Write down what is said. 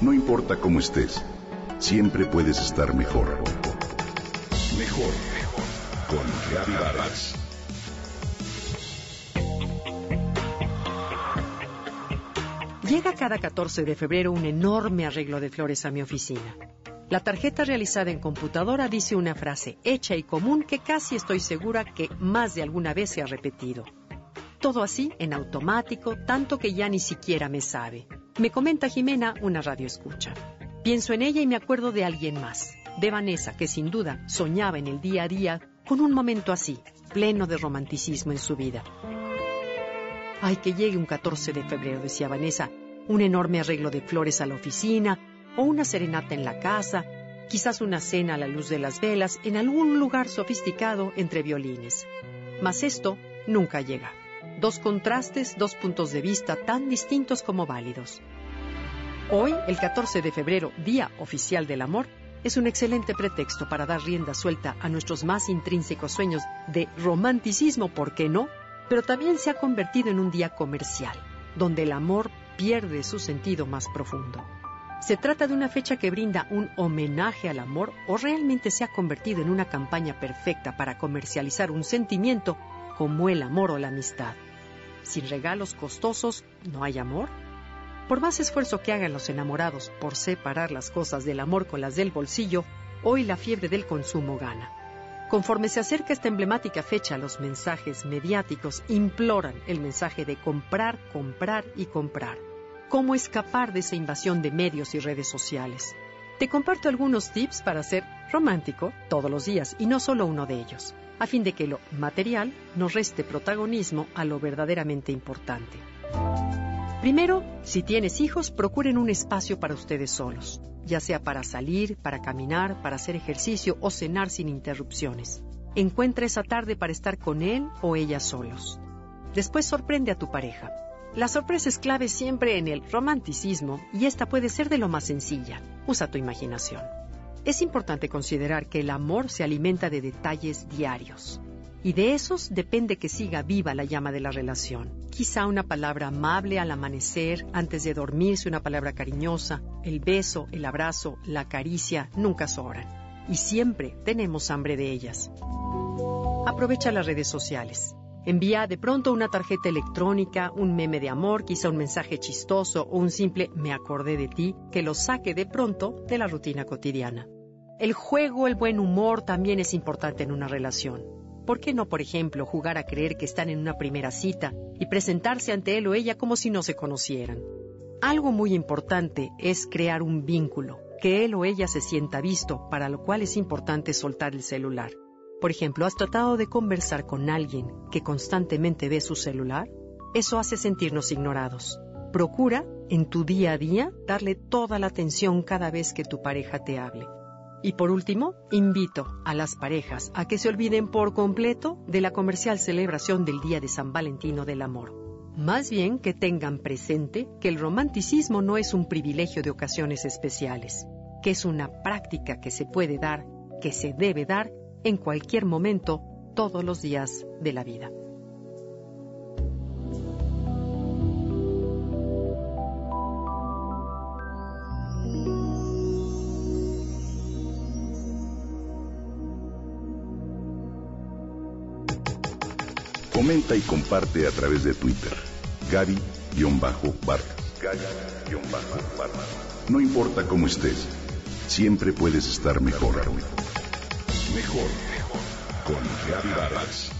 No importa cómo estés, siempre puedes estar mejor. Mejor, mejor. Con Vargas. Llega cada 14 de febrero un enorme arreglo de flores a mi oficina. La tarjeta realizada en computadora dice una frase hecha y común que casi estoy segura que más de alguna vez se ha repetido. Todo así en automático, tanto que ya ni siquiera me sabe. Me comenta Jimena, una radio escucha. Pienso en ella y me acuerdo de alguien más, de Vanessa, que sin duda soñaba en el día a día con un momento así, pleno de romanticismo en su vida. Ay, que llegue un 14 de febrero, decía Vanessa, un enorme arreglo de flores a la oficina, o una serenata en la casa, quizás una cena a la luz de las velas en algún lugar sofisticado entre violines. Mas esto nunca llega. Dos contrastes, dos puntos de vista tan distintos como válidos. Hoy, el 14 de febrero, Día Oficial del Amor, es un excelente pretexto para dar rienda suelta a nuestros más intrínsecos sueños de romanticismo, ¿por qué no? Pero también se ha convertido en un día comercial, donde el amor pierde su sentido más profundo. ¿Se trata de una fecha que brinda un homenaje al amor o realmente se ha convertido en una campaña perfecta para comercializar un sentimiento como el amor o la amistad? Sin regalos costosos, ¿no hay amor? Por más esfuerzo que hagan los enamorados por separar las cosas del amor con las del bolsillo, hoy la fiebre del consumo gana. Conforme se acerca esta emblemática fecha, los mensajes mediáticos imploran el mensaje de comprar, comprar y comprar. ¿Cómo escapar de esa invasión de medios y redes sociales? Te comparto algunos tips para ser romántico todos los días y no solo uno de ellos, a fin de que lo material nos reste protagonismo a lo verdaderamente importante. Primero, si tienes hijos, procuren un espacio para ustedes solos, ya sea para salir, para caminar, para hacer ejercicio o cenar sin interrupciones. Encuentra esa tarde para estar con él o ella solos. Después sorprende a tu pareja. La sorpresa es clave siempre en el romanticismo y esta puede ser de lo más sencilla. Usa tu imaginación. Es importante considerar que el amor se alimenta de detalles diarios y de esos depende que siga viva la llama de la relación. Quizá una palabra amable al amanecer, antes de dormirse una palabra cariñosa, el beso, el abrazo, la caricia, nunca sobran. Y siempre tenemos hambre de ellas. Aprovecha las redes sociales. Envía de pronto una tarjeta electrónica, un meme de amor, quizá un mensaje chistoso o un simple me acordé de ti que lo saque de pronto de la rutina cotidiana. El juego, el buen humor también es importante en una relación. ¿Por qué no, por ejemplo, jugar a creer que están en una primera cita y presentarse ante él o ella como si no se conocieran? Algo muy importante es crear un vínculo, que él o ella se sienta visto, para lo cual es importante soltar el celular. Por ejemplo, ¿has tratado de conversar con alguien que constantemente ve su celular? Eso hace sentirnos ignorados. Procura, en tu día a día, darle toda la atención cada vez que tu pareja te hable. Y por último, invito a las parejas a que se olviden por completo de la comercial celebración del Día de San Valentino del Amor. Más bien que tengan presente que el romanticismo no es un privilegio de ocasiones especiales, que es una práctica que se puede dar, que se debe dar en cualquier momento, todos los días de la vida. Comenta y comparte a través de Twitter. Gaby-Vargas. No importa cómo estés, siempre puedes estar mejor. Mejor, mejor. Con Vargas.